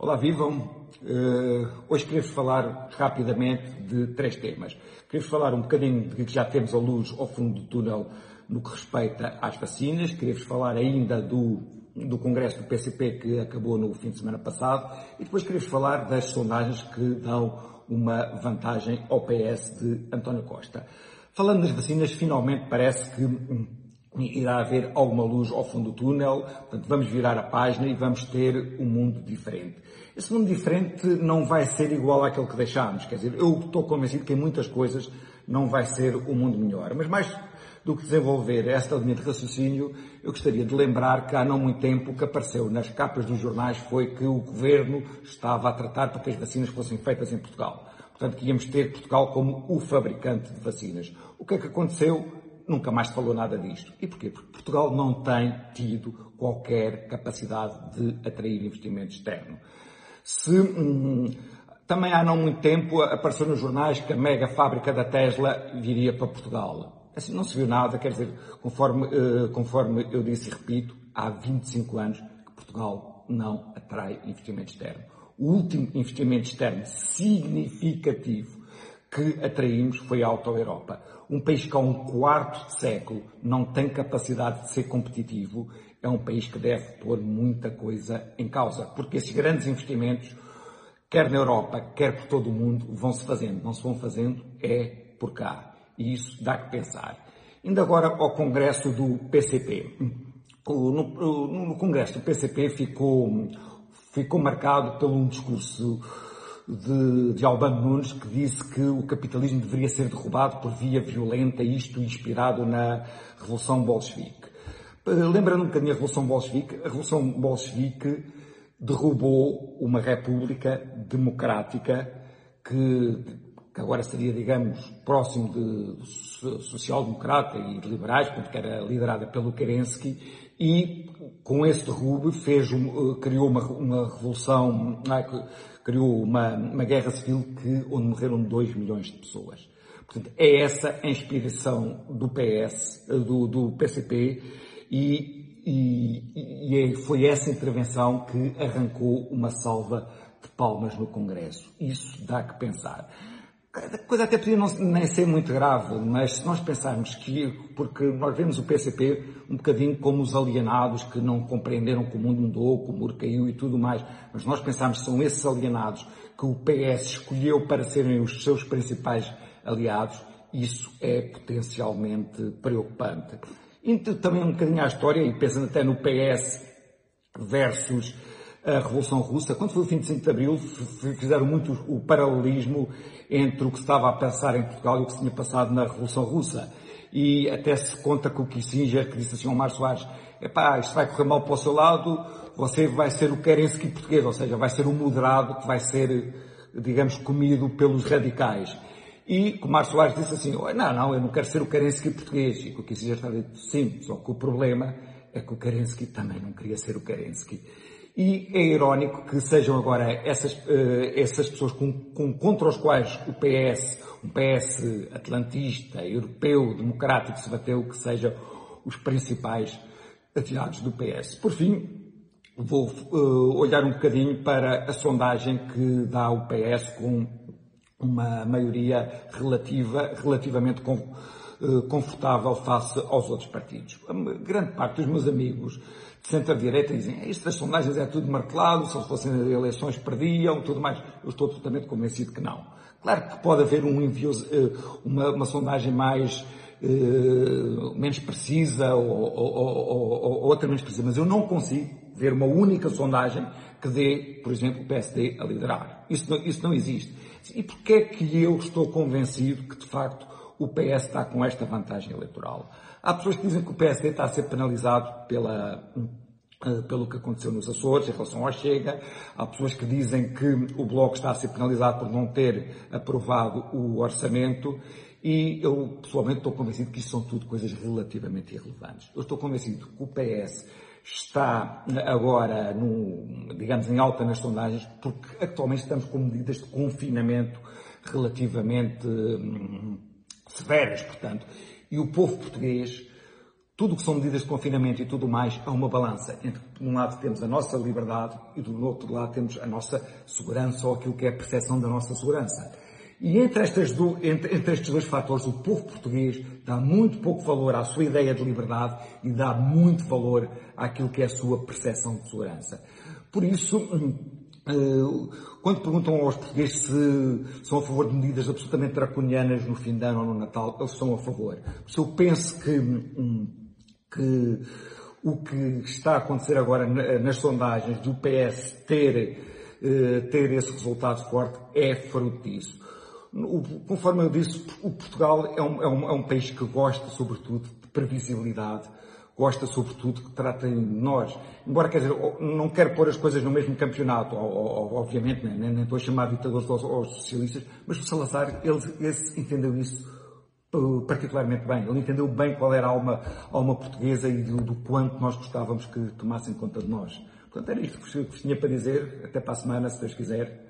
Olá, vivam! Uh, hoje queria-vos falar rapidamente de três temas. Queria-vos falar um bocadinho de que já temos a luz ao fundo do túnel no que respeita às vacinas. Queria-vos falar ainda do, do Congresso do PCP que acabou no fim de semana passado. E depois queria-vos falar das sondagens que dão uma vantagem ao PS de António Costa. Falando das vacinas, finalmente parece que irá haver alguma luz ao fundo do túnel, portanto vamos virar a página e vamos ter um mundo diferente. Esse mundo diferente não vai ser igual àquele que deixámos, quer dizer, eu estou convencido que em muitas coisas não vai ser um mundo melhor, mas mais do que desenvolver esta linha de raciocínio, eu gostaria de lembrar que há não muito tempo o que apareceu nas capas dos jornais foi que o governo estava a tratar para que as vacinas fossem feitas em Portugal. Portanto, que íamos ter Portugal como o fabricante de vacinas. O que é que aconteceu? Nunca mais se falou nada disto. E porquê? Porque Portugal não tem tido qualquer capacidade de atrair investimento externo. Se, hum, também há não muito tempo apareceu nos jornais que a mega fábrica da Tesla viria para Portugal. Assim, não se viu nada, quer dizer, conforme, uh, conforme eu disse e repito, há 25 anos que Portugal não atrai investimento externo. O último investimento externo significativo que atraímos foi a Auto Europa. Um país que há um quarto de século não tem capacidade de ser competitivo, é um país que deve pôr muita coisa em causa, porque esses grandes investimentos, quer na Europa, quer por todo o mundo, vão-se fazendo. Não se vão fazendo é por cá. E isso dá que pensar. Indo agora ao Congresso do PCP. No, no, no Congresso do PCP ficou, ficou marcado por um discurso de, de Albano Nunes que disse que o capitalismo deveria ser derrubado por via violenta, isto inspirado na Revolução Bolchevique. Eh, lembrando um bocadinho a Revolução Bolchevique, a Revolução Bolchevique derrubou uma república democrática que, que agora seria, digamos, próximo de social-democrata e de liberais, porque era liderada pelo Kerensky, e com esse derrube fez, eh, criou uma, uma revolução, criou uma, uma guerra civil que, onde morreram 2 milhões de pessoas. Portanto, é essa a inspiração do PS, do, do PCP, e, e, e, é, foi essa intervenção que arrancou uma salva de palmas no Congresso. Isso dá que pensar. A coisa até podia não, nem ser muito grave, mas se nós pensarmos que, porque nós vemos o PCP um bocadinho como os alienados que não compreenderam que o mundo mudou, que o muro caiu e tudo mais, mas nós pensarmos que são esses alienados que o PS escolheu para serem os seus principais aliados, isso é potencialmente preocupante. Indo também um bocadinho à história, e pensando até no PS versus a Revolução Russa, quando foi o 25 de Abril, fizeram muito o paralelismo entre o que estava a passar em Portugal e o que se tinha passado na Revolução Russa. E até se conta com o Kissinger, que disse assim ao Mar Soares, epá, isto vai correr mal para o seu lado, você vai ser o Kerensky português, ou seja, vai ser o moderado que vai ser, digamos, comido pelos radicais. E o Mar Soares disse assim, não, não, eu não quero ser o Kerensky português. E o Kissinger estava a dizer, sim, só que o problema é que o Kerensky também não queria ser o Kerensky. E é irónico que sejam agora essas, uh, essas pessoas com, com, contra os quais o PS, um PS atlantista, europeu, democrático, se bateu, que sejam os principais aliados do PS. Por fim, vou uh, olhar um bocadinho para a sondagem que dá o PS com uma maioria relativa, relativamente com, uh, confortável face aos outros partidos. A grande parte dos meus amigos centro-direita dizem isto das sondagens é tudo martelado, se fossem eleições perdiam, tudo mais. Eu estou totalmente convencido que não. Claro que pode haver um eh, uma, uma sondagem mais, uh, menos precisa ou, ou, ou, ou, outra menos precisa, mas eu não consigo ver uma única sondagem que dê, por exemplo, o PSD a liderar. Isso não, isso não existe. E porquê é que eu estou convencido que, de facto, o PS está com esta vantagem eleitoral? Há pessoas que dizem que o PSD está a ser penalizado pela, eh, pelo que aconteceu nos Açores em relação ao Chega. Há pessoas que dizem que o Bloco está a ser penalizado por não ter aprovado o orçamento. E eu, pessoalmente, estou convencido que isso são tudo coisas relativamente irrelevantes. Eu estou convencido que o PS está agora, no, digamos, em alta nas sondagens, porque atualmente estamos com medidas de confinamento relativamente hum, severas, portanto. E o povo português, tudo o que são medidas de confinamento e tudo mais é uma balança entre, por um lado, temos a nossa liberdade e do outro lado temos a nossa segurança ou aquilo que é a percepção da nossa segurança. E entre, estas do, entre, entre, estes dois fatores, o povo português dá muito pouco valor à sua ideia de liberdade e dá muito valor àquilo que é a sua percepção de segurança. Por isso, hum, quando perguntam aos portugueses se são a favor de medidas absolutamente draconianas no fim de ano ou no Natal, eles são a favor. Se eu penso que hum, que o que está a acontecer agora nas sondagens do PS ter, eh, ter esse resultado forte é fruto disso. Conforme eu disse, o Portugal é um, é um, é um país que gosta, sobretudo, de previsibilidade, gosta, sobretudo, que tratem nós. Embora, quer dizer, não quero pôr as coisas no mesmo campeonato, obviamente, nem, nem estou a chamar ditadores aos, socialistas, mas o Salazar, ele, ele entendeu isso particularmente bem. Ele entendeu bem qual era a alma, a alma portuguesa e do, do, quanto nós gostávamos que tomassem conta de nós. Portanto, era isto que vos tinha para dizer. Até para a semana, se Deus quiser.